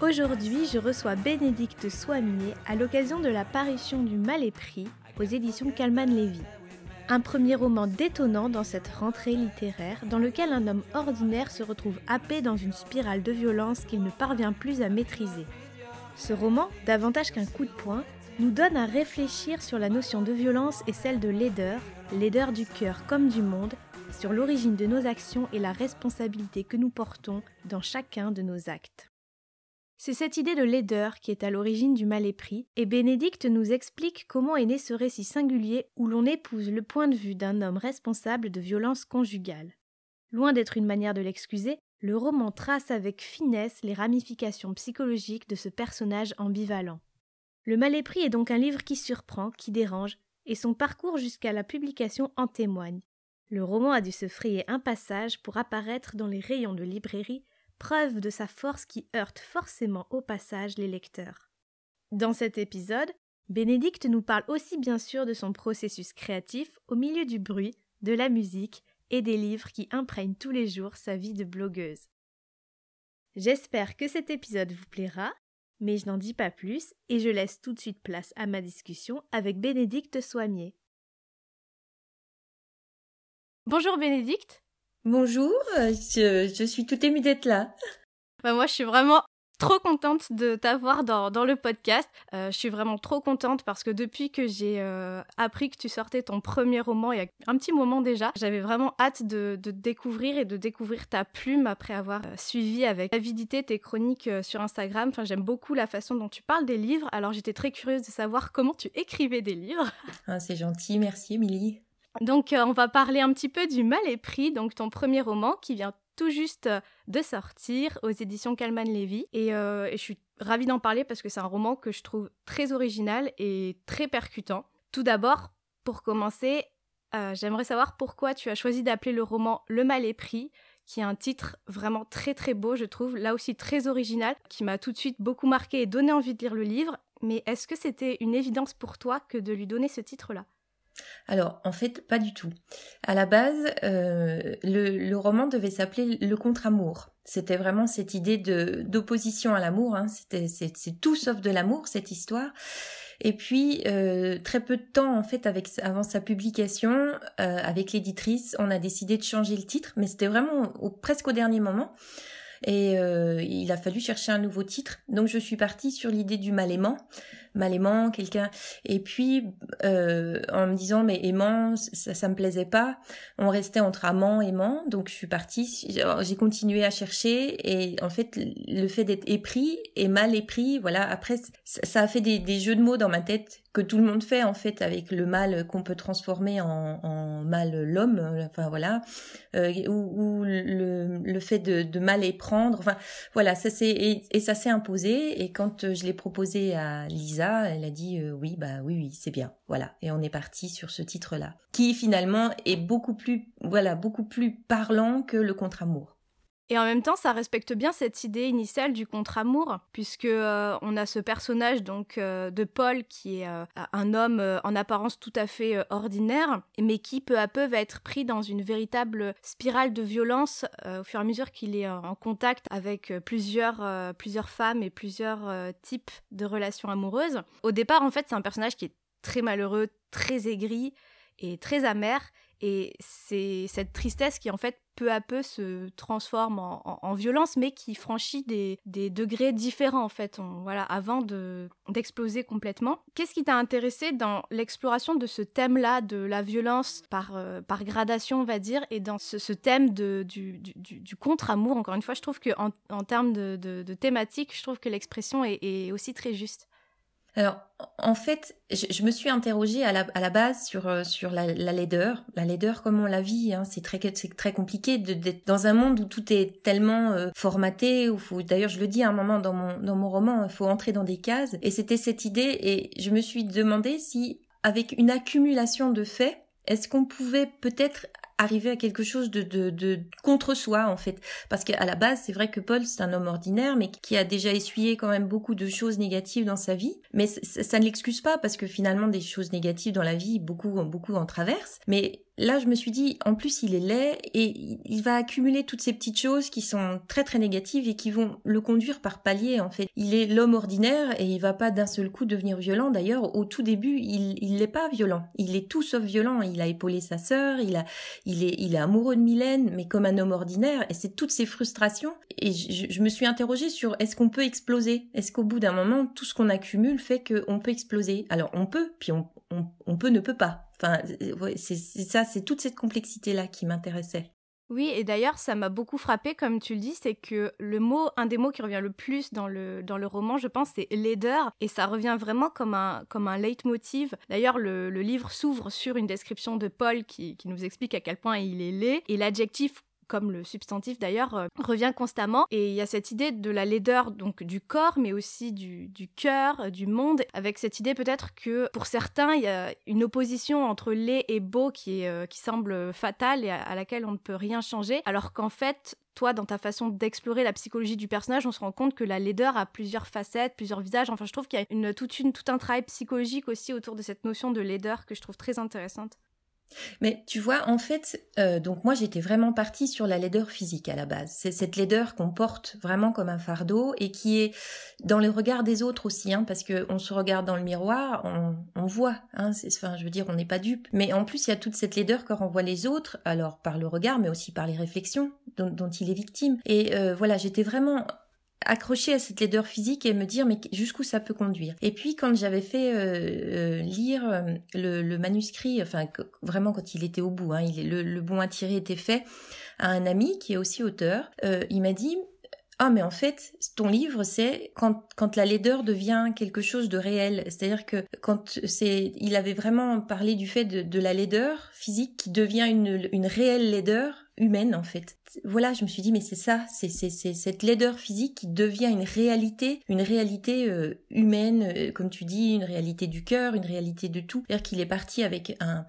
Aujourd'hui, je reçois Bénédicte Soimier à l'occasion de la parution du Mal et Pris aux éditions Calman Lévy. Un premier roman détonnant dans cette rentrée littéraire dans lequel un homme ordinaire se retrouve happé dans une spirale de violence qu'il ne parvient plus à maîtriser. Ce roman, davantage qu'un coup de poing, nous donne à réfléchir sur la notion de violence et celle de laideur, laideur du cœur comme du monde, sur l'origine de nos actions et la responsabilité que nous portons dans chacun de nos actes. C'est cette idée de laideur qui est à l'origine du mal épris, et Bénédicte nous explique comment est né ce récit singulier où l'on épouse le point de vue d'un homme responsable de violences conjugales. Loin d'être une manière de l'excuser, le roman trace avec finesse les ramifications psychologiques de ce personnage ambivalent. Le mal épris est donc un livre qui surprend, qui dérange, et son parcours jusqu'à la publication en témoigne. Le roman a dû se frayer un passage pour apparaître dans les rayons de librairie preuve de sa force qui heurte forcément au passage les lecteurs. Dans cet épisode, Bénédicte nous parle aussi bien sûr de son processus créatif au milieu du bruit, de la musique et des livres qui imprègnent tous les jours sa vie de blogueuse. J'espère que cet épisode vous plaira, mais je n'en dis pas plus et je laisse tout de suite place à ma discussion avec Bénédicte Soimier. Bonjour Bénédicte. Bonjour, euh, je, suis tout émue d'être là. Bah, moi, je suis vraiment trop contente de t'avoir dans, le podcast. Euh, je suis vraiment trop contente parce que depuis que j'ai euh, appris que tu sortais ton premier roman il y a un petit moment déjà, j'avais vraiment hâte de, découvrir et de découvrir ta plume après avoir suivi avec avidité tes chroniques sur Instagram. Enfin, j'aime beaucoup la façon dont tu parles des livres. Alors, j'étais très curieuse de savoir comment tu écrivais des livres. Ah, c'est gentil, merci Émilie. Donc, euh, on va parler un petit peu du Mal et Pris, donc ton premier roman qui vient tout juste euh, de sortir aux éditions Calman Levy. Euh, et, je suis ravie d'en parler parce que c'est un roman que je trouve très original et très percutant. Tout d'abord, pour commencer, j'aimerais savoir pourquoi tu as choisi d'appeler le roman Le Mal et Pris qui est un titre vraiment très très beau, je trouve, là aussi très original, qui m'a tout de suite beaucoup marqué et donné envie de lire le livre. Mais est-ce que c'était une évidence pour toi que de lui donner ce titre-là? Alors, en fait, pas du tout. À la base, euh, le, roman devait s'appeler Le contre-amour. C'était vraiment cette idée de d'opposition à l'amour. Hein. C'était c'est, tout sauf de l'amour cette histoire. Et puis euh, très peu de temps en fait avec avant sa publication euh, avec l'éditrice, on a décidé de changer le titre, mais c'était vraiment presque au dernier moment. Et il a fallu chercher un nouveau titre. Donc je suis partie sur l'idée du mal aimant mal aimant, quelqu'un. Et puis, euh, en me disant, mais aimant, ça, ça me plaisait pas. On restait entre amant, aimant. Donc, je suis partie. J'ai continué à chercher. Et en fait, le fait d'être épris et mal épris, voilà. Après, ça, a fait des, des jeux de mots dans ma tête que tout le monde fait en fait avec le mal qu'on peut transformer en, en mal l'homme enfin voilà euh, ou, ou le, le, fait de, de mal éprendre enfin voilà ça c'est et, et, ça s'est imposé et quand je l'ai proposé à Lisa elle a dit euh, oui, bah oui, oui, c'est bien. Voilà. Et on est parti sur ce titre-là, qui finalement est beaucoup plus, voilà, beaucoup plus parlant que le contre-amour. Et en même temps, ça respecte bien cette idée initiale du contre-amour, puisque euh, on a ce personnage donc euh, de Paul qui est un homme en apparence tout à fait ordinaire, mais qui peu à peu va être pris dans une véritable spirale de violence au fur et à mesure qu'il est en contact avec plusieurs, plusieurs femmes et plusieurs types de relations amoureuses. Au départ, en fait, c'est un personnage qui est très malheureux, très aigri et très amer, et c'est cette tristesse qui en fait peu à peu se transforme en, violence, mais qui franchit des, degrés différents en fait, voilà, avant d'exploser complètement. Qu'est-ce qui t'a intéressé dans l'exploration de ce thème-là, de la violence par, euh, par gradation, on va dire, et dans ce, thème de, du, du, contre-amour? Encore une fois, je trouve qu'en en, termes de, de, thématique, je trouve que l'expression est aussi très juste. Alors, en fait, je, me suis interrogée à la, à la base sur, euh, sur la, la, laideur. La laideur, comme on la vit, hein, c'est très, très compliqué d'être dans un monde où tout est tellement euh, formaté. Où faut, d'ailleurs, je le dis à un moment dans mon, dans mon roman, il faut entrer dans des cases. Et c'était cette idée, et je me suis demandé si, avec une accumulation de faits, est-ce qu'on pouvait peut-être arriver à quelque chose de, de, de contre soi en fait. Parce qu'à la base c'est vrai que Paul c'est un homme ordinaire mais qui a déjà essuyé quand même beaucoup de choses négatives dans sa vie. Mais ça ne l'excuse pas parce que finalement des choses négatives dans la vie beaucoup beaucoup en traversent. Mais là, je me suis dit, en plus, il est laid et il va accumuler toutes ces petites choses qui sont très très négatives et qui vont le conduire par palier. En fait, il est l'homme ordinaire et il va pas d'un seul coup devenir violent. D'ailleurs, au tout début, il il n'est pas violent. Il est tout sauf violent. Il a épaulé sa sœur. Il a il est il est amoureux de Mylène, mais comme un homme ordinaire. Et c'est toutes ces frustrations. Et je, me suis interrogée sur est-ce qu'on peut exploser? Est-ce qu'au bout d'un moment, tout ce qu'on accumule fait qu'on peut exploser? Alors on peut, puis on, on peut ne peut pas. Enfin, euh, c'est ça, c'est toute cette complexité-là qui m'intéressait. Oui, et d'ailleurs, ça m'a beaucoup frappé, comme tu le dis, c'est que le mot, un des mots qui revient le plus dans le, dans le roman, je pense, c'est laideur, et ça revient vraiment comme un, comme un leitmotiv. D'ailleurs, le, le livre s'ouvre sur une description de Paul qui, qui nous explique à quel point il est laid, et l'adjectif comme le substantif d'ailleurs, euh, revient constamment. Et il y a cette idée de la laideur donc du corps, mais aussi du, cœur, euh, du monde, avec cette idée peut-être que pour certains, il y a une opposition entre laid et beau qui, est, euh, qui semble fatale et à, laquelle on ne peut rien changer, alors qu'en fait, toi, dans ta façon d'explorer la psychologie du personnage, on se rend compte que la laideur a plusieurs facettes, plusieurs visages. Enfin, je trouve qu'il y a une, toute une, tout un travail psychologique aussi autour de cette notion de laideur que je trouve très intéressante. Mais tu vois, en fait, euh, donc moi j'étais vraiment partie sur la laideur physique à la base. C'est cette laideur qu'on porte vraiment comme un fardeau et qui est dans le regard des autres aussi, hein, parce que on se regarde dans le miroir, on, voit, hein, enfin je veux dire, on n'est pas dupe. Mais en plus il y a toute cette laideur que renvoient les autres, alors par le regard, mais aussi par les réflexions dont, dont il est victime. Et euh, voilà, j'étais vraiment accrocher à cette laideur physique et me dire mais jusqu'où ça peut conduire? Et puis quand j'avais fait euh, euh, lire euh, le, manuscrit, enfin vraiment quand il était au bout, hein, le, le bon à tirer était fait à un ami qui est aussi auteur, il m'a dit ah mais en fait ton livre c'est quand quand la laideur devient quelque chose de réel c'est-à-dire que quand c'est il avait vraiment parlé du fait de, de la laideur physique qui devient une, une réelle laideur humaine en fait. Voilà, je me suis dit mais c'est ça, c'est cette laideur physique qui devient une réalité, une réalité euh, humaine, euh, comme tu dis, une réalité du cœur, une réalité de tout. C'est-à-dire qu'il est parti avec un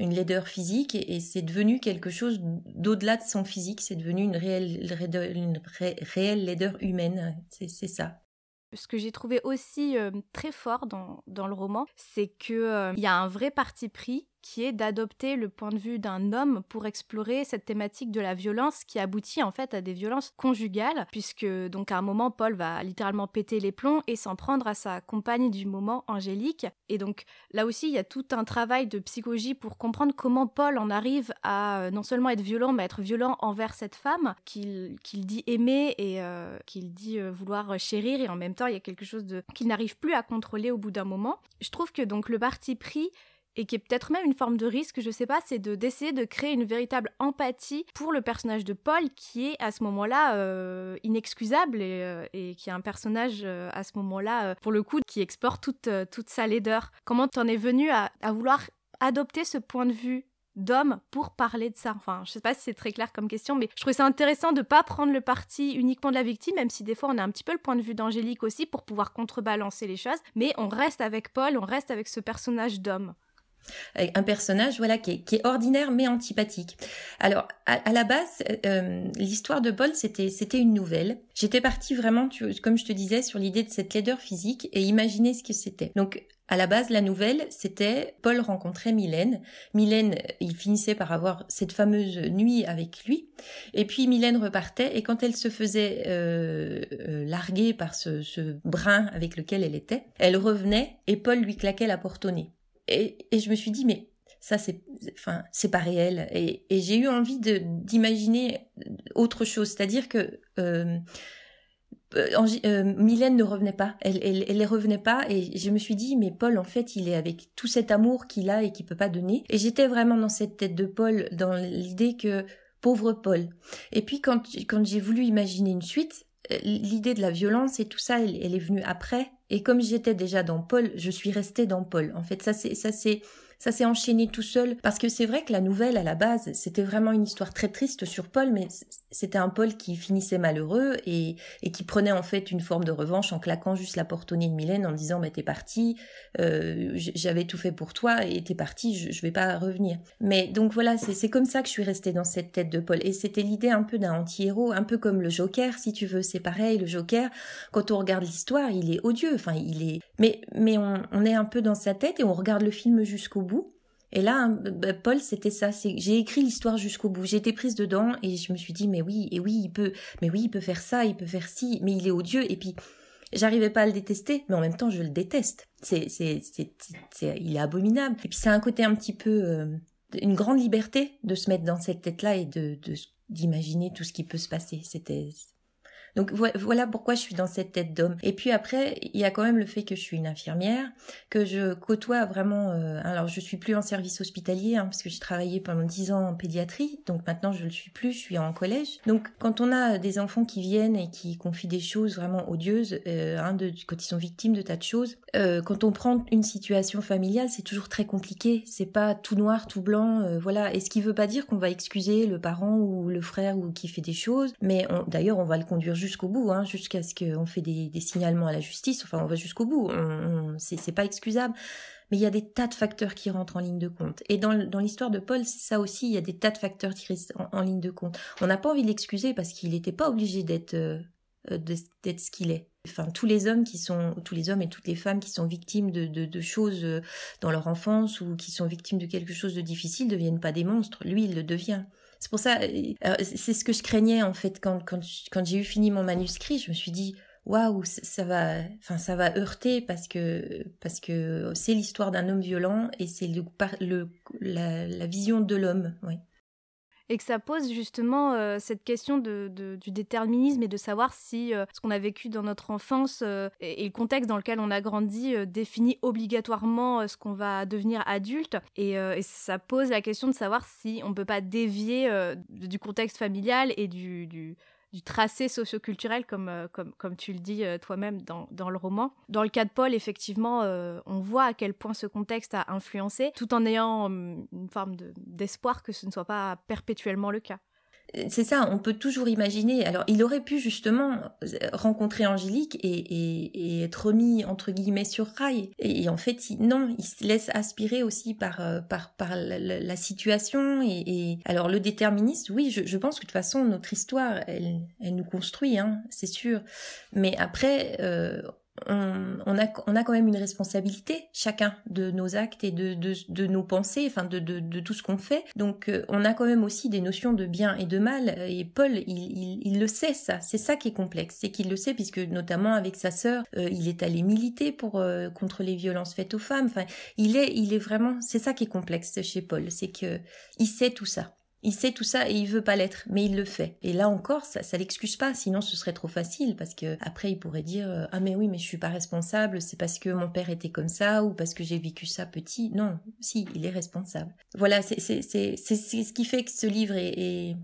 une laideur physique et, c'est devenu quelque chose d'au-delà de son physique, c'est devenu une réelle, une réelle laideur humaine, c'est ça. Ce que j'ai trouvé aussi euh, très fort dans, dans le roman, c'est qu'il il y a un vrai parti pris qui est d'adopter le point de vue d'un homme pour explorer cette thématique de la violence qui aboutit en fait à des violences conjugales, puisque donc à un moment Paul va littéralement péter les plombs et s'en prendre à sa compagne du moment, Angélique. Et donc là aussi, il y a tout un travail de psychologie pour comprendre comment Paul en arrive à euh, non seulement être violent, mais être violent envers cette femme qu'il dit aimer et euh, qu'il dit euh, vouloir chérir, et en même temps, il y a quelque chose de qu'il n'arrive plus à contrôler au bout d'un moment. Je trouve que donc le parti pris et qui est peut-être même une forme de risque, je sais pas, c'est de d'essayer de créer une véritable empathie pour le personnage de Paul qui est à ce moment-là euh, inexcusable et, euh, et, qui est un personnage euh, à ce moment-là pour le coup qui exporte toute toute sa laideur. Comment t'en es venu à, à vouloir adopter ce point de vue d'homme pour parler de ça? Enfin, je sais pas si c'est très clair comme question, mais je trouvais ça intéressant de pas prendre le parti uniquement de la victime, même si des fois on a un petit peu le point de vue d'Angélique aussi pour pouvoir contrebalancer les choses, mais on reste avec Paul, on reste avec ce personnage d'homme un personnage voilà qui est, ordinaire mais antipathique. Alors à, la base, euh, l'histoire de Paul c'était c'était une nouvelle. J'étais partie vraiment, comme je te disais, sur l'idée de cette laideur physique et imaginer ce que c'était. Donc à la base, la nouvelle, c'était Paul rencontrait Mylène. Mylène, il finissait par avoir cette fameuse nuit avec lui. Et puis Mylène repartait et quand elle se faisait euh, euh, larguer par ce, ce brin avec lequel elle était, elle revenait et Paul lui claquait la porte au nez et, et je me suis dit, mais ça c'est enfin c'est pas réel. Et, et j'ai eu envie de d'imaginer autre chose. C'est-à-dire que euh, euh, euh, Mylène ne revenait pas. Elle, elle elle revenait pas et je me suis dit mais Paul en fait il est avec tout cet amour qu'il a et qu'il peut pas donner. Et j'étais vraiment dans cette tête de Paul dans l'idée que pauvre Paul. Et puis quand quand j'ai voulu imaginer une suite l'idée de la violence et tout ça elle est venue après Et comme j'étais déjà dans Paul, je suis restée dans Paul. En fait, ça c'est ça c'est ça s'est enchaîné tout seul. Parce que c'est vrai que la nouvelle à la base c'était vraiment une histoire très triste sur Paul mais c'était un Paul qui finissait malheureux et, qui prenait en fait une forme de revanche en claquant juste la porte au nez de Mylène en disant mais t'es parti euh, j'avais tout fait pour toi et t'es parti je, je vais pas revenir. Mais donc voilà c'est comme ça que je suis restée dans cette tête de Paul. Et c'était l'idée un peu d'un anti-héros un peu comme le Joker si tu veux c'est pareil. Le Joker quand on regarde l'histoire il est odieux enfin il est mais mais on, on est un peu dans sa tête et on regarde le film jusqu'au et là, Paul, c'était ça. J'ai écrit l'histoire jusqu'au bout. J'ai été prise dedans et je me suis dit, mais oui, et oui, il peut, mais oui, il peut faire ça, il peut faire ci, mais il est odieux. Et puis, j'arrivais pas à le détester, mais en même temps, je le déteste. C'est, c'est, c'est, il est abominable. Et puis, c'est un côté un petit peu, euh, une grande liberté de se mettre dans cette tête-là et de d'imaginer tout ce qui peut se passer. C'était, donc voilà pourquoi je suis dans cette tête d'homme. Et puis après, il y a quand même le fait que je suis une infirmière, que je côtoie vraiment. Euh, alors je suis plus en service hospitalier hein, parce que j'ai travaillé pendant dix ans en pédiatrie, donc maintenant je ne le suis plus, je suis en collège. Donc quand on a des enfants qui viennent et qui confient des choses vraiment odieuses, euh, hein, quand ils sont victimes de tas de choses, euh, quand on prend une situation familiale, c'est toujours très compliqué. C'est pas tout noir, tout blanc, voilà. Et ce qui veut pas dire qu'on va excuser le parent ou le frère ou qui fait des choses, mais d'ailleurs on va le conduire jusqu'au bout, hein, jusqu'à ce qu'on fait des, signalements à la justice. Enfin, on va jusqu'au bout. On, c'est pas excusable. Mais il y a des tas de facteurs qui rentrent en ligne de compte. Et dans, l'histoire de Paul, c'est ça aussi. Il y a des tas de facteurs qui restent en, ligne de compte. On n'a pas envie de l'excuser parce qu'il n'était pas obligé d'être euh, d'être ce qu'il est. Enfin, tous les hommes qui sont, tous les hommes et toutes les femmes qui sont victimes de, de, choses euh, dans leur enfance ou qui sont victimes de quelque chose de difficile ne deviennent pas des monstres. Lui, il le devient. C'est pour ça, euh, c'est ce que je craignais en fait quand, j'ai eu fini mon manuscrit. Je me suis dit, waouh, ça va, enfin ça va heurter parce que parce que c'est l'histoire d'un homme violent et c'est le, la, la vision de l'homme, et que ça pose justement euh, cette question de, du déterminisme et de savoir si euh, ce qu'on a vécu dans notre enfance euh, et, le contexte dans lequel on a grandi définit obligatoirement ce qu'on va devenir adulte. Et, et, ça pose la question de savoir si on peut pas dévier du contexte familial et du, du du tracé socioculturel, comme, euh, comme, comme tu le dis euh, toi-même dans, dans, le roman. Dans le cas de Paul, effectivement, euh, on voit à quel point ce contexte a influencé, tout en ayant hum, une forme d'espoir que ce ne soit pas perpétuellement le cas c'est ça, on peut toujours imaginer. Alors, il aurait pu justement rencontrer Angélique et, être remis entre guillemets sur rail. Et, en fait, non, il se laisse aspirer aussi par euh, par par la, situation. Et, alors, le déterministe, oui, je, pense que de toute façon, notre histoire, elle, elle nous construit, hein, c'est sûr. Mais après, euh, on, a, on a quand même une responsabilité, chacun, de nos actes et de, de, nos pensées, enfin de, de, tout ce qu'on fait. Donc euh, on a quand même aussi des notions de bien et de mal. Et Paul, il, il, le sait ça. C'est ça qui est complexe, c'est qu'il le sait puisque notamment avec sa sœur, euh, il est allé militer pour euh, contre les violences faites aux femmes. Enfin, il est, il est vraiment, c'est ça qui est complexe chez Paul, c'est que il sait tout ça. Il sait tout ça et il veut pas l'être, mais il le fait. Et là encore, ça, ça l'excuse pas, sinon ce serait trop facile parce que après il pourrait dire euh, ah mais oui mais je suis pas responsable, c'est parce que mon père était comme ça ou parce que j'ai vécu ça petit. Non, si il est responsable. Voilà, c'est c'est c'est ce qui fait que ce livre est,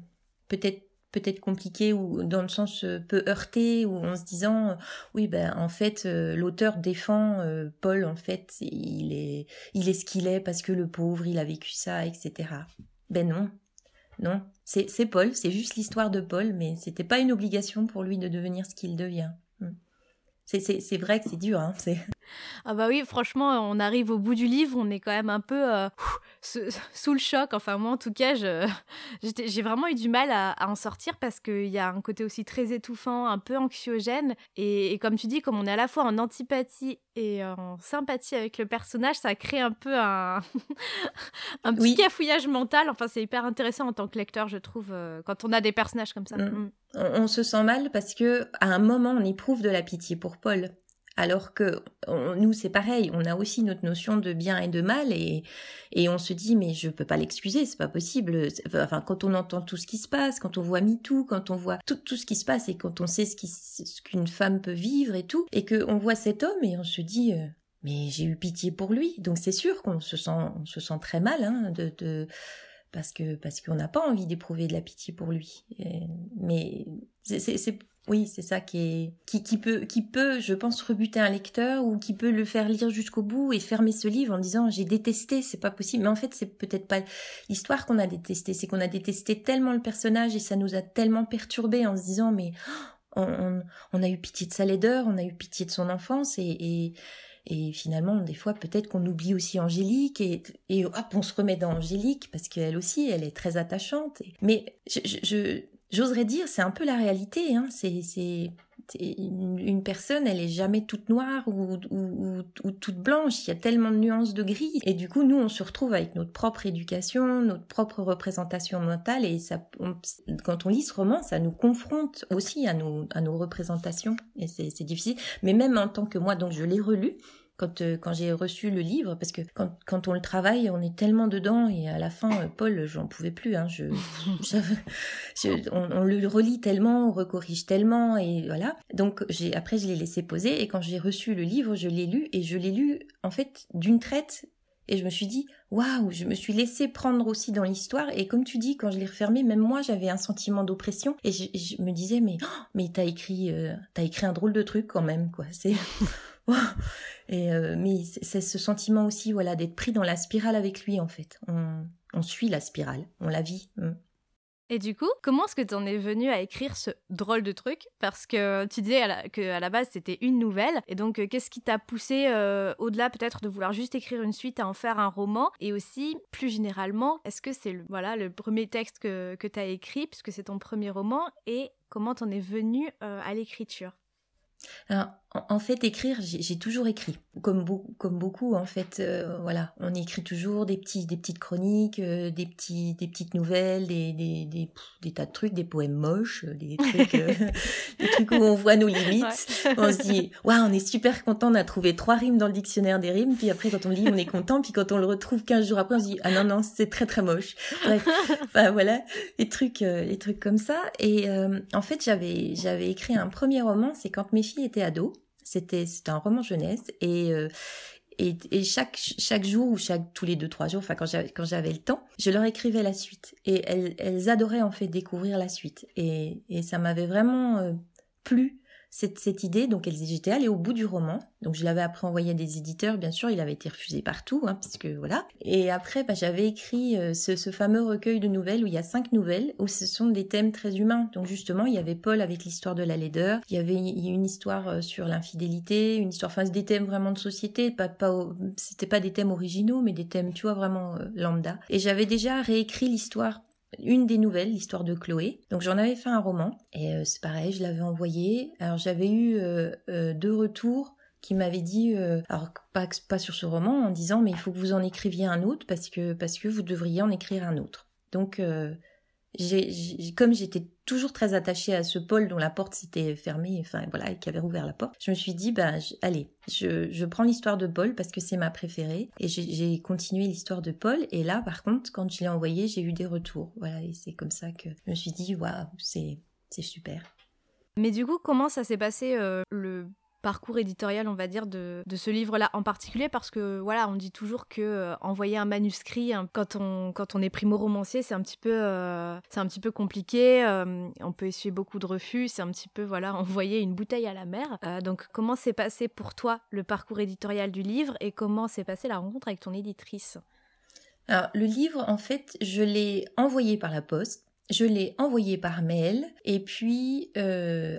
peut-être peut-être compliqué ou dans le sens euh, peu heurté ou en se disant euh, oui ben en fait l'auteur défend Paul en fait il est il est ce qu'il est parce que le pauvre il a vécu ça etc ben non non, c'est Paul, c'est juste l'histoire de Paul, mais c'était pas une obligation pour lui de devenir ce qu'il devient. Hmm. C'est vrai que c'est dur. Hein, ah bah oui, franchement, on arrive au bout du livre, on est quand même un peu euh, sous le choc. Enfin, moi, en tout cas, j'ai vraiment eu du mal à, en sortir parce qu'il y a un côté aussi très étouffant, un peu anxiogène. Et, comme tu dis, comme on est à la fois en antipathie et en sympathie avec le personnage, ça crée un peu un, un petit cafouillage mental. Enfin, c'est hyper intéressant en tant que lecteur, je trouve, euh, quand on a des personnages comme ça. Mm. Mm. On, se sent mal parce que à un moment, on éprouve de la pitié pour Paul. Alors que nous, c'est pareil, on a aussi notre notion de bien et de mal et, on se dit mais je peux pas l'excuser, c'est pas possible. Enfin, quand on entend tout ce qui se passe, quand on voit MeToo, quand on voit tout, ce qui se passe et quand on sait ce qu'une femme peut vivre et tout, et qu'on voit cet homme et on se dit euh, mais j'ai eu pitié pour lui. Donc c'est sûr qu'on se sent, on se sent très mal hein, de, de parce que parce qu'on n'a pas envie d'éprouver de la pitié pour lui. mais c'est Oui, c'est ça qui est qui, qui peut qui peut, je pense, rebuter un lecteur ou qui peut le faire lire jusqu'au bout et fermer ce livre en disant j'ai détesté, c'est pas possible. Mais en fait, c'est peut-être pas l'histoire qu'on a détesté, c'est qu'on a détesté tellement le personnage et ça nous a tellement perturbé en se disant mais on, on, a eu pitié de sa laideur, on a eu pitié de son enfance et, et, finalement des fois peut-être qu'on oublie aussi Angélique et, et hop on se remet dans Angélique parce qu'elle aussi elle est très attachante. Mais je, je j'oserais dire, c'est un peu la réalité. Hein. C'est, c'est, une, personne, elle est jamais toute noire ou, ou, ou, toute blanche. Il y a tellement de nuances de gris. Et du coup, nous, on se retrouve avec notre propre éducation, notre propre représentation mentale. Et ça, quand on lit ce roman, ça nous confronte aussi à nos, à nos représentations. Et c'est difficile. Mais même en tant que moi, donc je l'ai relu quand, euh, quand j'ai reçu le livre, parce que quand, quand, on le travaille, on est tellement dedans, et à la fin, euh, Paul, j'en pouvais plus. Hein, je, on, le relit tellement, on recorrige tellement, et voilà. Donc j'ai après, je l'ai laissé poser, et quand j'ai reçu le livre, je l'ai lu, et je l'ai lu, en fait, d'une traite, et je me suis dit, waouh, je me suis laissé prendre aussi dans l'histoire. Et comme tu dis, quand je l'ai refermé, même moi, j'avais un sentiment d'oppression. Et je, me disais, mais, oh, mais t'as écrit, euh, t'as écrit un drôle de truc quand même, quoi. C'est, Et euh, mais c'est ce sentiment aussi, voilà, d'être pris dans la spirale avec lui en fait. On, on suit la spirale, on la vit. Mm. Et du coup, comment est-ce que tu en es venu à écrire ce drôle de truc? Parce que tu disais à que à la base c'était une nouvelle. Et donc, euh, qu'est-ce qui t'a poussé euh, au-delà peut-être de vouloir juste écrire une suite à en faire un roman? Et aussi, plus généralement, est-ce que c'est le, voilà, le premier texte que, que tu as écrit, puisque c'est ton premier roman? Et comment t'en es venu à l'écriture? Alors, en fait, écrire, j'ai toujours écrit, comme, comme beaucoup, en fait. Euh, voilà, on écrit toujours des petits, des petites chroniques, euh, des petits, des petites nouvelles, des, des, des, des, tas de trucs, des poèmes moches, euh, des trucs, des trucs où on voit nos limites. On se dit, waouh, on est super content, on a trouvé trois rimes dans le dictionnaire des rimes. Puis après, quand on lit, on est content. Puis quand on le retrouve 15 jours après, on se dit, ah non non, c'est très très moche. Bref, enfin voilà, les trucs, les trucs comme ça. Et en fait, j'avais, j'avais écrit un premier roman, c'est quand mes filles étaient ados. C'était un roman jeunesse et euh, et, et, chaque chaque jour ou chaque tous les deux trois jours, enfin quand j'avais quand j'avais le temps, je leur écrivais la suite. Et elles elles adoraient en fait découvrir la suite. Et et ça m'avait vraiment euh, plu cette, cette idée. Donc j'étais allée au bout du roman. Donc je l'avais après envoyé à des éditeurs, bien sûr, il avait été refusé partout, hein, voilà. Et après, bah, j'avais écrit euh, ce, ce, fameux recueil de nouvelles où il y a cinq nouvelles, où ce sont des thèmes très humains. Donc justement, il y avait Paul avec l'histoire de la laideur, il y avait une histoire euh, sur l'infidélité, une histoire, enfin des thèmes vraiment de société, pas, pas, c'était pas des thèmes originaux, mais des thèmes, tu vois, vraiment euh, lambda. Et j'avais déjà réécrit l'histoire une des nouvelles, l'histoire de Chloé. Donc j'en avais fait un roman et euh, c'est pareil, je l'avais envoyé. Alors j'avais eu euh, euh, deux retours qui m'avaient dit, alors pas, pas sur ce roman, en disant mais il faut que vous en écriviez un autre parce que parce que vous devriez en écrire un autre. Donc comme j'étais toujours très attachée à ce Paul dont la porte s'était fermée, enfin voilà, et qui avait rouvert la porte, je me suis dit, bah, allez, je, je, prends l'histoire de Paul parce que c'est ma préférée, et j'ai continué l'histoire de Paul, et là, par contre, quand je l'ai envoyé, j'ai eu des retours, voilà, et c'est comme ça que je me suis dit, waouh, c'est, c'est super. Mais du coup, comment ça s'est passé euh, le parcours éditorial, on va dire, de, de ce livre-là en particulier, parce que voilà, on dit toujours que euh, envoyer un manuscrit hein, quand on quand on est primo-romancier, c'est un petit peu euh, c'est un petit peu compliqué. Euh, on peut essuyer beaucoup de refus. C'est un petit peu voilà, envoyer une bouteille à la mer. donc, comment s'est passé pour toi le parcours éditorial du livre et comment s'est passée la rencontre avec ton éditrice? Alors, le livre, en fait, je l'ai envoyé par la poste, je l'ai envoyé par mail, et puis,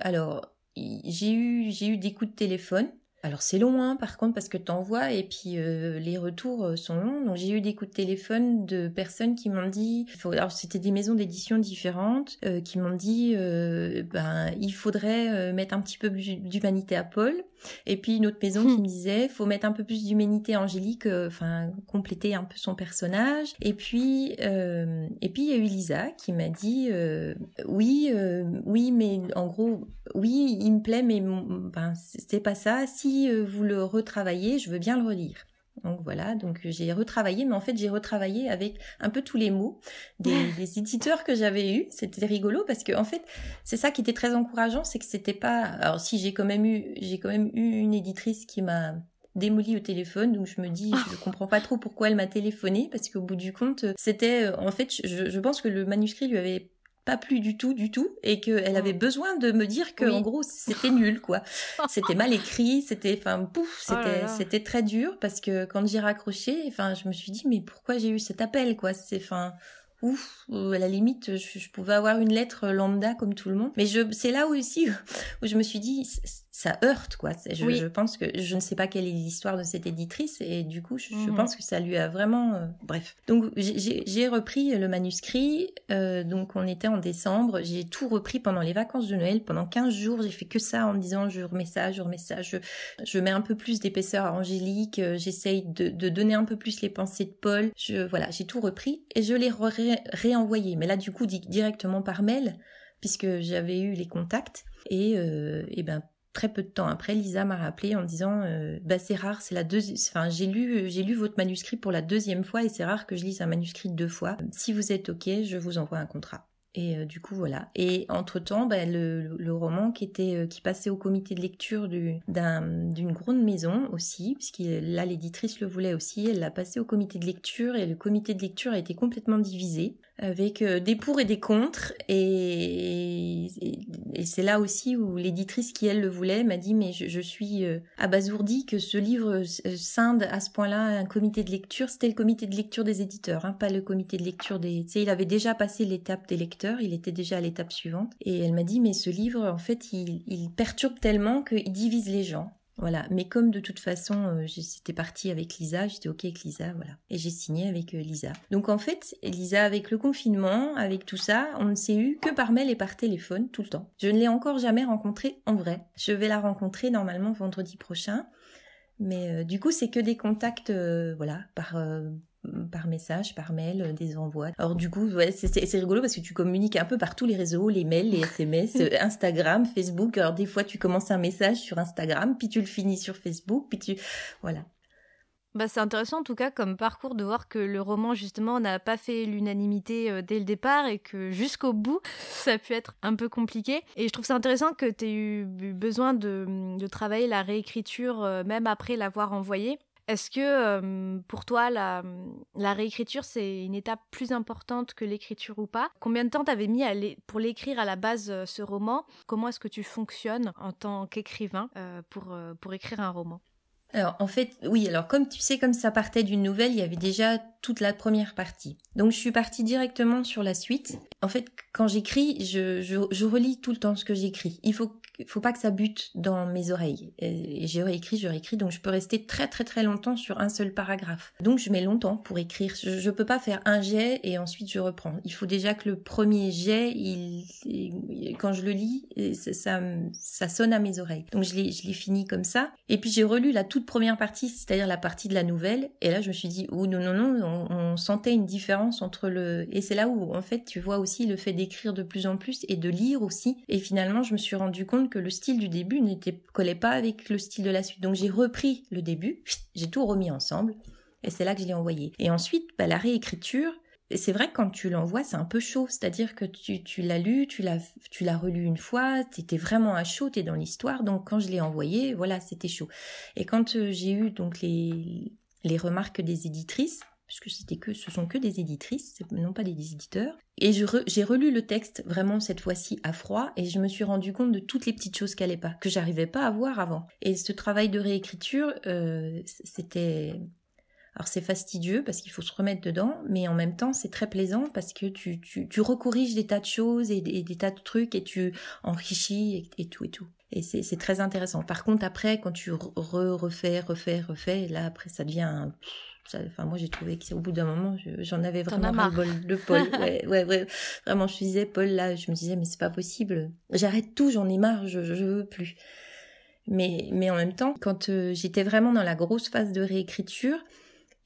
alors, j'ai eu, j'ai eu des coups de téléphone. Alors c'est long, hein, par contre, parce que t'envoies et puis euh, les retours euh, sont longs. Donc j'ai eu des coups de téléphone de personnes qui m'ont dit, alors c'était des maisons d'édition différentes, euh, qui m'ont dit, ben il faudrait mettre un petit peu d'humanité à Paul. Et puis une autre maison qui hmm. me disait, faut mettre un peu plus d'humanité à Angélique, enfin compléter un peu son personnage. Et puis et puis il y a eu Lisa qui m'a dit, oui, oui, mais en gros, oui, il me plaît, mais ben c'est pas ça. Si euh, vous le retravaillez, je veux bien le relire. Donc voilà, donc j'ai retravaillé, mais en fait j'ai retravaillé avec un peu tous les mots des, éditeurs que j'avais eus. C'était rigolo parce que en fait c'est ça qui était très encourageant, c'est que c'était pas. Alors si j'ai quand même eu, j'ai quand même eu une éditrice qui m'a démoli au téléphone, donc je me dis, je comprends pas trop pourquoi elle m'a téléphoné parce qu'au bout du compte, c'était, en fait, je, je pense que le manuscrit lui avait pas plu du tout, du tout, et qu'elle avait mm. besoin de me dire que, en gros, c'était nul, quoi. c'était mal écrit, c'était, enfin, pouf, oh c'était, c'était très dur parce que quand j'ai raccroché, enfin, je me suis dit, mais pourquoi j'ai eu cet appel, quoi? C'est, enfin, ouf, à la limite, je, pouvais avoir une lettre lambda comme tout le monde. Mais je, c'est là aussi où je me suis dit, ça heurte, quoi. Je, je, pense que je ne sais pas quelle est l'histoire de cette éditrice et du coup, je, mhm. pense que ça lui a vraiment. Euh, bref. Donc, j'ai repris le manuscrit. Euh, donc, on était en décembre. J'ai tout repris pendant les vacances de Noël. Pendant 15 jours, j'ai fait que ça en me disant je remets ça, je remets ça. Je, je mets un peu plus d'épaisseur à Angélique. Euh, j'essaye de, de, donner un peu plus les pensées de Paul. Je, voilà, j'ai tout repris et je l'ai réenvoyé. Mais là, du coup, directement par mail puisque j'avais eu les contacts et, euh, et ben très peu de temps après, Lisa m'a rappelé en disant euh, bah c'est rare, c'est la deuxième. Enfin, j'ai lu j'ai lu votre manuscrit pour la deuxième fois et c'est rare que je lise un manuscrit deux fois. Si vous êtes ok, je vous envoie un contrat. Et euh, du coup voilà. Et entre temps, bah, le, roman qui était euh, qui passait au comité de lecture du, d'une grande maison aussi, puisque là l'éditrice le voulait aussi, elle l'a passé au comité de lecture et le comité de lecture a été complètement divisé avec euh, des pour et des contre et, et, c'est là aussi où l'éditrice qui elle le voulait m'a dit mais je, je suis abasourdie que ce livre scinde à ce point-là un comité de lecture. C'était le comité de lecture des éditeurs, hein, pas le comité de lecture des. Tu sais, il avait déjà passé l'étape des lecteurs il était déjà à l'étape suivante. Et elle m'a dit, mais ce livre, en fait, il, perturbe tellement qu'il divise les gens. Voilà, mais comme de toute façon, euh, j'étais partie avec Lisa, j'étais ok avec Lisa, voilà. Et j'ai signé avec euh, Lisa. Donc en fait, Lisa, avec le confinement, avec tout ça, on ne s'est eu que par mail et par téléphone tout le temps. Je ne l'ai encore jamais rencontrée en vrai. Je vais la rencontrer normalement vendredi prochain. Mais euh, du coup, c'est que des contacts, voilà, par par message, par mail, euh, des envois. Alors du coup, ouais, c'est rigolo parce que tu communiques un peu par tous les réseaux, les mails, les SMS, euh, Instagram, Facebook. Alors des fois, tu commences un message sur Instagram, puis tu le finis sur Facebook, puis tu... Voilà. Bah, c'est intéressant en tout cas comme parcours de voir que le roman justement n'a pas fait l'unanimité euh, dès le départ et que jusqu'au bout ça a pu être un peu compliqué. Et je trouve ça intéressant que tu aies eu besoin de, de travailler la réécriture même après l'avoir envoyée. Est-ce que pour toi, la, réécriture, c'est une étape plus importante que l'écriture ou pas? Combien de temps t'avais mis pour l'écrire à la base, ce roman? Comment est-ce que tu fonctionnes en tant qu'écrivain pour, pour écrire un roman? Alors en fait, oui, alors comme tu sais, comme ça partait d'une nouvelle, il y avait déjà toute la première partie. Donc je suis partie directement sur la suite. En fait, quand j'écris, je, je, relis tout le temps ce que j'écris. Il faut faut pas que ça bute dans mes oreilles. J'ai réécrit, je réécris, donc je peux rester très très très longtemps sur un seul paragraphe. Donc je mets longtemps pour écrire. Je, je peux pas faire un jet et ensuite je reprends. Il faut déjà que le premier jet, il, quand je le lis, ça, ça, sonne à mes oreilles. Donc je l'ai je l'ai fini comme ça. Et puis j'ai relu la toute première partie, c'est-à-dire la partie de la nouvelle. Et là je me suis dit, oh non non non, on, sentait une différence entre le et c'est là où en fait tu vois aussi le fait d'écrire de plus en plus et de lire aussi. Et finalement je me suis rendu compte que le style du début n'était collait pas avec le style de la suite. Donc j'ai repris le début, j'ai tout remis ensemble et c'est là que je l'ai envoyé. Et ensuite, bah, la réécriture, c'est vrai que quand tu l'envoies, c'est un peu chaud. C'est-à-dire que tu, l'as lu, tu l'as, tu l'as relu une fois, tu étais vraiment à chaud, es dans l'histoire. Donc quand je l'ai envoyé, voilà, c'était chaud. Et quand euh, j'ai eu donc les, les remarques des éditrices, puisque c'était que ce sont que des éditrices, non pas des éditeurs. Et j'ai relu le texte vraiment cette fois-ci à froid et je me suis rendu compte de toutes les petites choses qui n'allaient pas, que j'arrivais pas à voir avant. Et ce travail de réécriture, euh, c'était alors c'est fastidieux parce qu'il faut se remettre dedans, mais en même temps c'est très plaisant parce que tu recorriges des tas de choses et des, tas de trucs et tu enrichis et, tout et tout. Et c'est très intéressant. Par contre après quand tu re, refais, refais, refais, là après ça devient enfin, moi, j'ai trouvé qu'au bout d'un moment, j'en avais vraiment ras le bol de Paul. ouais, ouais, ouais, Vraiment, je disais, Paul, là, je me disais, mais c'est pas possible. J'arrête tout, j'en ai marre, je, je veux plus. Mais, mais en même temps, quand euh, j'étais vraiment dans la grosse phase de réécriture,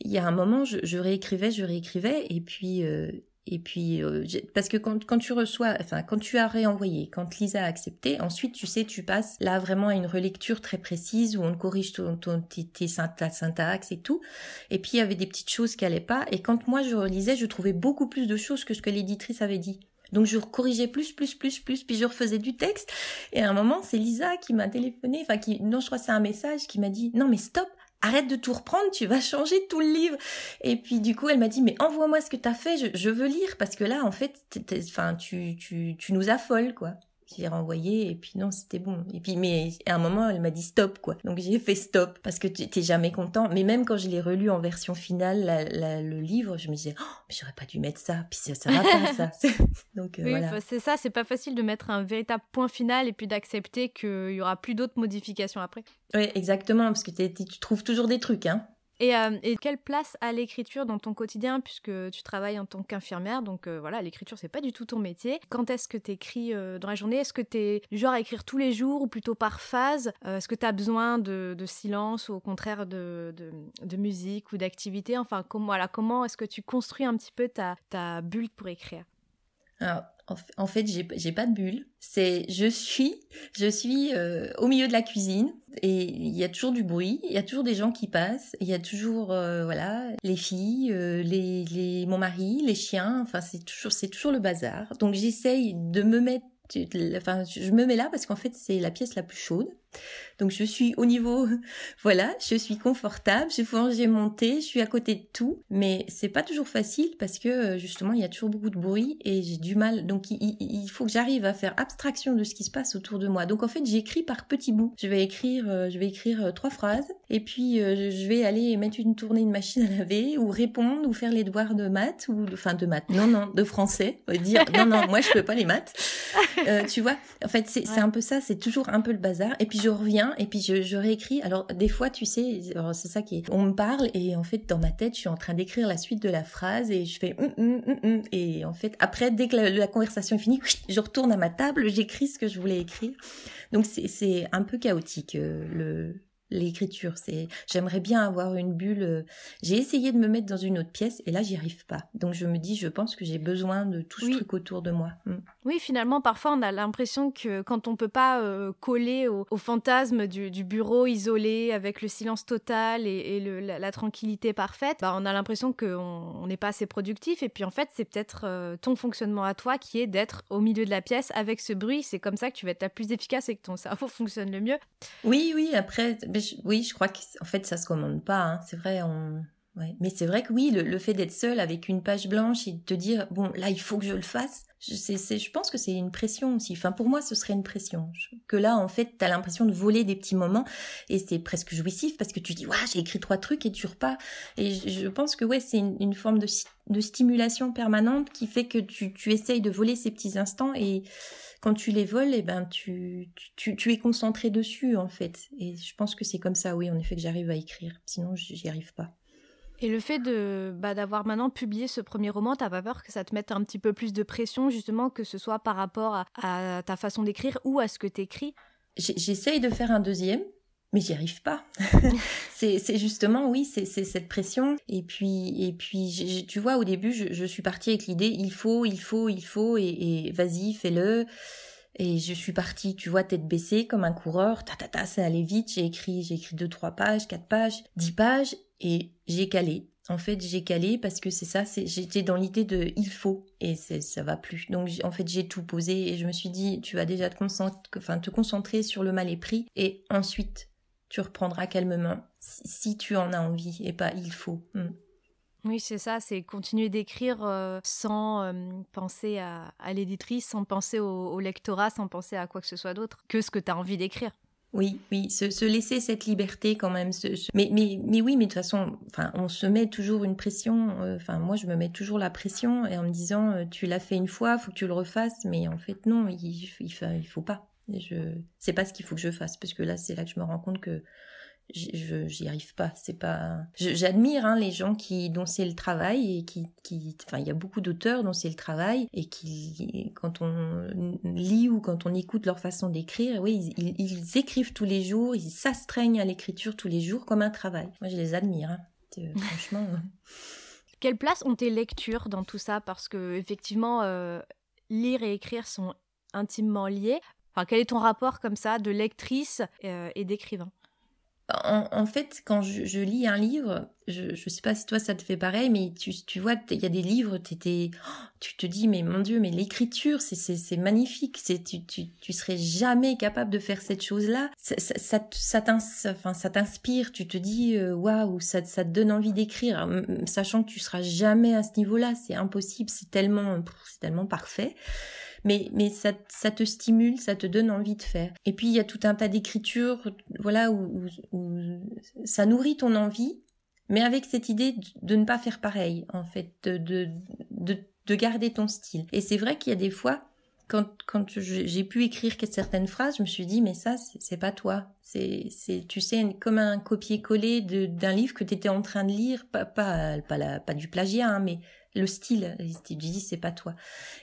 il y a un moment, je, je réécrivais, je réécrivais, et puis, euh, et puis, euh, parce que quand, quand tu reçois, enfin, quand tu as réenvoyé, quand Lisa a accepté, ensuite, tu sais, tu passes là vraiment à une relecture très précise où on corrige ton, ton, tes, tes syntaxe et tout. Et puis, il y avait des petites choses qui allaient pas. Et quand moi, je relisais, je trouvais beaucoup plus de choses que ce que l'éditrice avait dit. Donc je corrigeais plus, plus, plus, plus, puis je refaisais du texte. Et à un moment, c'est Lisa qui m'a téléphoné, enfin qui, non, je crois c'est un message qui m'a dit, non mais stop, arrête de tout reprendre, tu vas changer tout le livre. Et puis du coup, elle m'a dit, mais envoie-moi ce que t'as fait, je, je, veux lire, parce que là, en fait, enfin, tu, tu, tu nous affoles, quoi j'ai renvoyé et puis non c'était bon. Et puis mais à un moment elle m'a dit stop quoi. Donc j'ai fait stop parce que tu t'es jamais content. Mais même quand je l'ai relu en version finale le livre je me disais oh, mais j'aurais pas dû mettre ça. Puis ça, ça va pas ça? Donc euh, oui, voilà. c'est ça c'est pas facile de mettre un véritable point final et puis d'accepter qu'il y aura plus d'autres modifications après. Oui exactement parce que tu trouves toujours des trucs hein euh, et, quelle place a l'écriture dans ton quotidien puisque tu travailles en tant qu'infirmière Donc euh, voilà, l'écriture c'est pas du tout ton métier. Quand est-ce que tu écris euh, dans la journée? Est-ce que tu es du genre à écrire tous les jours ou plutôt par phase? Est-ce que tu as besoin de, silence ou au contraire de, musique ou d'activité? Enfin, voilà, comment est-ce que tu construis un petit peu ta, ta bulle pour écrire? En fait, j'ai pas de bulle. C'est je suis, je suis euh, au milieu de la cuisine et il y a toujours du bruit, il y a toujours des gens qui passent, il y a toujours euh, voilà les filles, euh, les, les mon mari, les chiens. Enfin, c'est toujours c'est toujours le bazar. Donc j'essaye de me mettre, enfin, je me mets là parce qu'en fait c'est la pièce la plus chaude. Donc je suis au niveau, voilà, je suis confortable, je j'ai monter, je suis à côté de tout, mais c'est pas toujours facile parce que euh, justement il y a toujours beaucoup de bruit et j'ai du mal. Donc il, faut que j'arrive à faire abstraction de ce qui se passe autour de moi. Donc en fait j'écris par petits bouts. Je vais écrire, euh, je vais écrire euh, trois phrases et puis je vais aller mettre une tournée de machine à laver ou répondre ou faire les devoirs de maths ou enfin de maths, non non, de français, dire non non moi je fais pas les maths. tu vois, en fait c'est un peu ça, c'est toujours un peu le bazar et puis je reviens et puis je, réécris. Alors des fois, tu sais, c'est ça qui est, on me parle et en fait dans ma tête, je suis en train d'écrire la suite de la phrase et je fais hum, hum, hum, et en fait après dès que la, conversation est finie, je retourne à ma table, j'écris ce que je voulais écrire. Donc c'est un peu chaotique euh, le l'écriture. C'est, j'aimerais bien avoir une bulle. Euh, j'ai essayé de me mettre dans une autre pièce et là, j'y arrive pas. Donc je me dis, je pense que j'ai besoin de tout ce truc autour de moi. Mm. Oui, finalement, parfois, on a l'impression que quand on peut pas euh, coller au, fantasme du, bureau isolé avec le silence total et, la, tranquillité parfaite, bah, on a l'impression qu'on n'est pas assez productif. Et puis en fait, c'est peut-être euh, ton fonctionnement à toi qui est d'être au milieu de la pièce avec ce bruit. C'est comme ça que tu vas être la plus efficace et que ton cerveau fonctionne le mieux. Oui, oui. Après, oui, je crois qu'en fait, ça se commande pas. Hein. C'est vrai, on... Mais c'est vrai que oui, le, fait d'être seul avec une page blanche et de te dire, bon, là, il faut que je le fasse, je, je pense que c'est une pression aussi. Enfin, pour moi, ce serait une pression. Que là, en fait, tu as l'impression de voler des petits moments et c'est presque jouissif parce que tu dis, ouais, j'ai écrit trois trucs et tu repars. Et je, pense que, ouais, c'est une, forme de, de, stimulation permanente qui fait que tu, tu essayes de voler ces petits instants et quand tu les voles, eh ben, tu, tu, tu es concentré dessus, en fait. Et je pense que c'est comme ça, oui, en effet, que j'arrive à écrire. Sinon, j'y arrive pas. Et le fait de bah, d'avoir maintenant publié ce premier roman, t'as pas peur que ça te mette un petit peu plus de pression, justement, que ce soit par rapport à, ta façon d'écrire ou à ce que t'écris? J'essaye de faire un deuxième, mais j'y arrive pas. c'est justement, oui, c'est cette pression. Et puis, et puis tu vois, au début, je, suis partie avec l'idée, il faut, il faut, il faut, et, et vas-y, fais-le. Et je suis partie, tu vois, tête baissée, comme un coureur, ta ta ta, ça allait vite, j'ai écrit, j'ai écrit deux, trois pages, quatre pages, dix pages, et j'ai calé. En fait, j'ai calé parce que c'est ça, j'étais dans l'idée de il faut et ça va plus. Donc en fait, j'ai tout posé et je me suis dit tu vas déjà te concentrer, enfin te concentrer sur le mal et pris et ensuite tu reprendras calmement si, tu en as envie et pas il faut. Hmm. Oui, c'est ça, c'est continuer d'écrire euh, sans euh, penser à, l'éditrice, sans penser au, au, lectorat, sans penser à quoi que ce soit d'autre que ce que tu as envie d'écrire. Oui, oui, se, laisser cette liberté quand même. Mais, mais, mais oui, mais de toute façon, enfin, on se met toujours une pression. Euh, enfin, moi, je me mets toujours la pression et en me disant, tu l'as fait une fois, faut que tu le refasses. Mais en fait, non, il, il, il faut pas. Je, c'est pas ce qu'il faut que je fasse parce que là, c'est là que je me rends compte que j'y arrive pas. C'est pas j'admire hein, les gens qui dont c'est le travail et qui qui enfin il y a beaucoup d'auteurs dont c'est le travail et qui quand on lit ou quand on écoute leur façon d'écrire oui ils, ils, écrivent tous les jours ils s'astreignent à l'écriture tous les jours comme un travail. Moi je les admire hein. Euh, franchement quelle place ont tes lectures dans tout ça? Parce que effectivement euh, lire et écrire sont intimement liés enfin quel est ton rapport comme ça de lectrice euh, et d'écrivain? En, fait, quand je, lis un livre, je ne sais pas si toi ça te fait pareil, mais tu, vois, il y a des livres, tu te dis, mais mon Dieu, mais l'écriture, c'est magnifique. C'est tu, tu, tu serais jamais capable de faire cette chose-là. Ça, ça, t'inspire. Tu te dis, euh, waouh, ça, ça te donne envie d'écrire, sachant que tu seras jamais à ce niveau-là. C'est impossible. C'est tellement, c'est tellement parfait mais, mais ça, ça te stimule, ça te donne envie de faire. Et puis il y a tout un tas d'écritures, voilà, où, ça nourrit ton envie, mais avec cette idée de, ne pas faire pareil, en fait, de, de, de, de garder ton style. Et c'est vrai qu'il y a des fois, quand, quand j'ai pu écrire certaines phrases, je me suis dit, mais ça, c'est pas toi. C'est, c'est, tu sais, comme un copier-coller d'un livre que tu étais en train de lire, pas, pas, pas, la, pas du plagiat, hein, mais le style. Tu dis, c'est pas toi.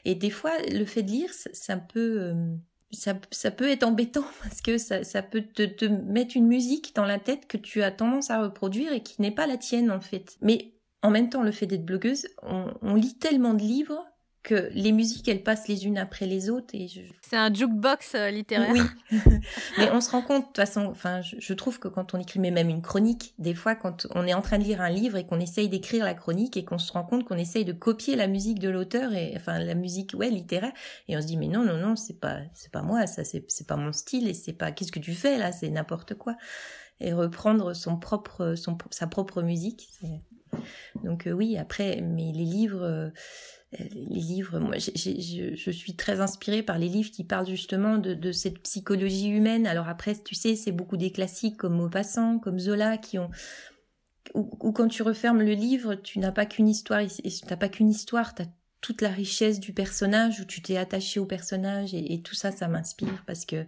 Et des fois, le fait de lire, ça, peut, euh, ça, ça, peut être embêtant parce que ça, ça peut te, mettre une musique dans la tête que tu as tendance à reproduire et qui n'est pas la tienne en fait. Mais en même temps, le fait d'être blogueuse, on lit tellement de livres que les musiques, elles passent les unes après les autres. et je... C'est un jukebox euh, littéraire. Oui, mais on se rend compte, de toute façon, enfin, je, trouve que quand on écrit même une chronique, des fois, quand on est en train de lire un livre et qu'on essaye d'écrire la chronique et qu'on se rend compte qu'on essaye de copier la musique de l'auteur, et enfin, la musique, ouais, littéraire, et on se dit, mais non, non, non, c'est pas, c'est pas moi, ça, c'est, c'est pas mon style, et c'est pas, qu'est-ce que tu fais là, c'est n'importe quoi. Et reprendre son propre, son, sa propre musique, c'est... Donc euh, oui, après, mais les livres, euh, les livres, moi, je suis très inspirée par les livres qui parlent justement de, cette psychologie humaine. Alors après, tu sais, c'est beaucoup des classiques comme Maupassant, comme Zola, qui ont ou, quand tu refermes le livre, tu n'as pas qu'une histoire, tu n'as pas qu'une histoire, tu as toute la richesse du personnage où tu t'es attaché au personnage et, tout ça ça m'inspire parce que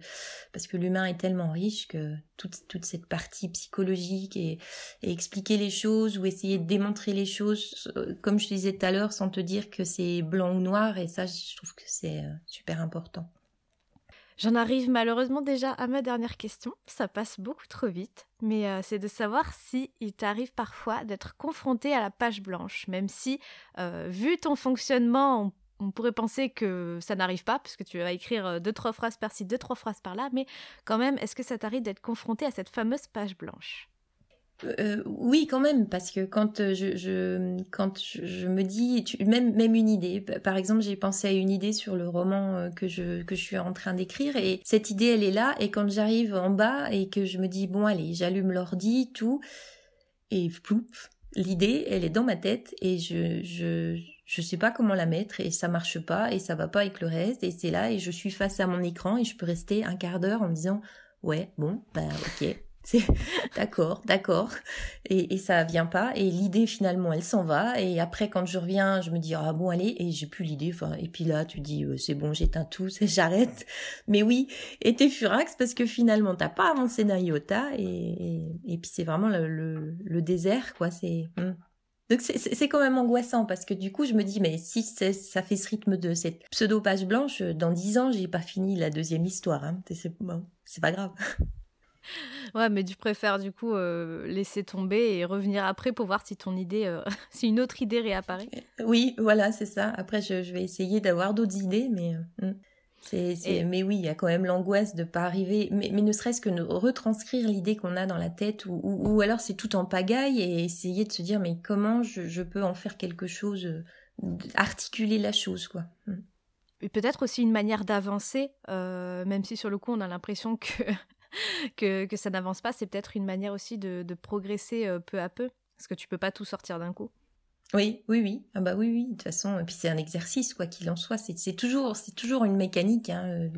parce que l'humain est tellement riche que toute toute cette partie psychologique et, expliquer les choses ou essayer de démontrer les choses euh, comme je disais tout à l'heure sans te dire que c'est blanc ou noir et ça je trouve que c'est euh, super important. J'en arrive malheureusement déjà à ma dernière question. Ça passe beaucoup trop vite, mais euh, c'est de savoir si il t'arrive parfois d'être confronté à la page blanche, même si, euh, vu ton fonctionnement, on, pourrait penser que ça n'arrive pas, parce que tu vas écrire euh, deux, trois phrases par-ci, deux, trois phrases par-là, mais quand même, est-ce que ça t'arrive d'être confronté à cette fameuse page blanche? Euh, oui, quand même, parce que quand euh, je, quand je me dis même même une idée. Par exemple, j'ai pensé à une idée sur le roman euh, que je que je suis en train d'écrire et cette idée elle est là et quand j'arrive en bas et que je me dis bon allez, j'allume l'ordi tout et ploup, l'idée elle est dans ma tête et je je je sais pas comment la mettre et ça marche pas et ça va pas avec le reste et c'est là et je suis face à mon écran et je peux rester un quart d'heure en me disant ouais bon bah ok c'est d'accord, d'accord. Et, ça vient pas. Et l'idée finalement, elle s'en va. Et après, quand je reviens, je me dis ah bon allez. Et j'ai plus l'idée. Enfin, et puis là, tu dis euh, c'est bon, j'éteins tout, j'arrête. Mais oui, et t'es furax parce que finalement, t'as pas avancé d'un iota. Et, et, puis c'est vraiment le, le, désert, quoi. C'est hmm. Donc c'est quand même angoissant parce que du coup je me dis mais si ça fait ce rythme de cette pseudo page blanche dans dix ans j'ai pas fini la deuxième histoire hein. c'est pas grave. Ouais, mais tu préfères du coup euh, laisser tomber et revenir après pour voir si ton idée, euh, si une autre idée réapparaît. Oui, voilà, c'est ça. Après, je, vais essayer d'avoir d'autres idées, mais euh, hmm. c'est, mais oui, il y a quand même l'angoisse de pas arriver, mais, ne serait-ce que retranscrire l'idée qu'on a dans la tête, ou, ou, alors c'est tout en pagaille et essayer de se dire mais comment je, peux en faire quelque chose, articuler la chose, quoi. Hmm. Et peut-être aussi une manière d'avancer, même si sur le coup on a l'impression que que, que, ça n'avance pas, c'est peut-être une manière aussi de, de progresser euh, peu à peu, parce que tu peux pas tout sortir d'un coup. Oui, oui, oui. Ah bah oui, oui. De toute façon, et puis c'est un exercice, quoi qu'il en soit. C'est toujours, c'est toujours une mécanique. Hein,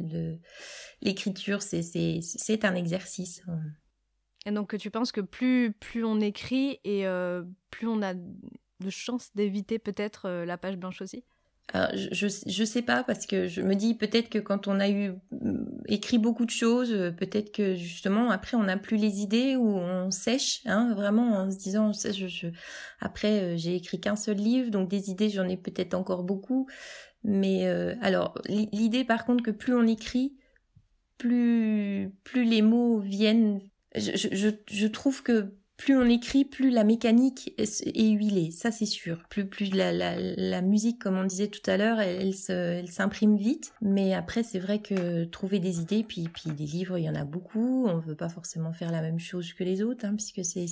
L'écriture, c'est un exercice. Et donc, tu penses que plus plus on écrit et euh, plus on a de chances d'éviter peut-être euh, la page blanche aussi? Je, je sais pas parce que je me dis peut-être que quand on a eu mm, écrit beaucoup de choses, euh, peut-être que justement après on n'a plus les idées ou on sèche, hein, vraiment en se disant je, je... après euh, j'ai écrit qu'un seul livre donc des idées j'en ai peut-être encore beaucoup, mais euh, alors l'idée par contre que plus on écrit, plus plus les mots viennent. Je, je, je trouve que plus on écrit, plus la mécanique est huilée, ça c'est sûr. Plus, plus la, la, musique, comme on disait tout à l'heure, elle, elle s'imprime vite. Mais après, c'est vrai que trouver des idées, puis, puis des livres, il y en a beaucoup. On veut pas forcément faire la même chose que les autres, hein, puisque c'est,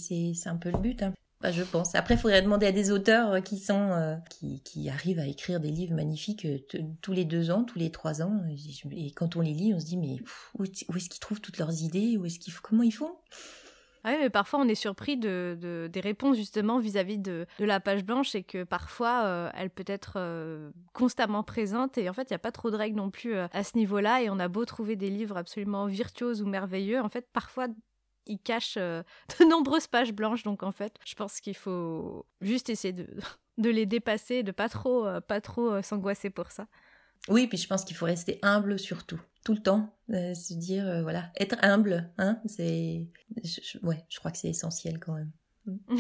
un peu le but. Hein. Bah, je pense. Après, il faudrait demander à des auteurs euh, qui sont euh, qui, qui, arrivent à écrire des livres magnifiques euh, tous les deux ans, tous les trois ans. Et quand on les lit, on se dit mais où, est-ce qu'ils trouvent toutes leurs idées? Où est-ce qu'ils comment ils font? Ah oui, mais parfois on est surpris de, de des réponses justement vis-à-vis de, la page blanche et que parfois elle peut être constamment présente et en fait il n'y a pas trop de règles non plus à ce niveau-là et on a beau trouver des livres absolument virtuoses ou merveilleux, en fait parfois il cache euh, de nombreuses pages blanches. Donc en fait, je pense qu'il faut juste essayer de, les dépasser, de pas trop, euh, pas trop euh, s'angoisser pour ça. Oui, puis je pense qu'il faut rester humble surtout, tout le temps, se dire voilà, être humble, hein, c'est, ouais, je crois que c'est essentiel quand même.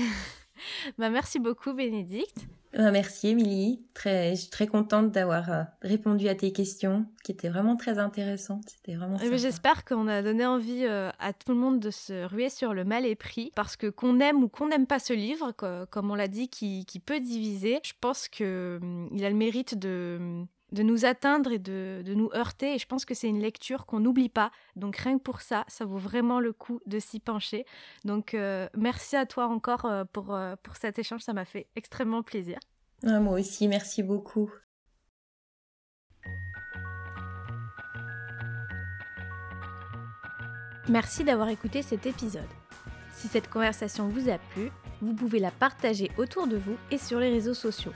bah merci beaucoup Bénédicte. Euh, merci Émilie, très, je suis très contente d'avoir euh, répondu à tes questions qui étaient vraiment très intéressantes. C'était vraiment. Eh ben, j'espère qu'on a donné envie euh, à tout le monde de se ruer sur le mal et prix parce que qu'on aime ou qu'on n'aime pas ce livre, comme on l'a dit, qui, qui, peut diviser, je pense que hum, il a le mérite de de nous atteindre et de, de, nous heurter. Et je pense que c'est une lecture qu'on n'oublie pas. Donc rien que pour ça, ça vaut vraiment le coup de s'y pencher. Donc euh, merci à toi encore euh, pour, euh, pour cet échange, ça m'a fait extrêmement plaisir. Ah, moi aussi, merci beaucoup. Merci d'avoir écouté cet épisode. Si cette conversation vous a plu, vous pouvez la partager autour de vous et sur les réseaux sociaux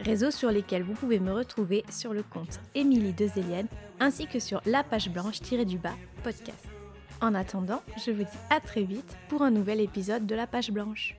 réseaux sur lesquels vous pouvez me retrouver sur le compte Émilie Dezelienne ainsi que sur la page blanche-du-bas podcast. En attendant, je vous dis à très vite pour un nouvel épisode de la page blanche.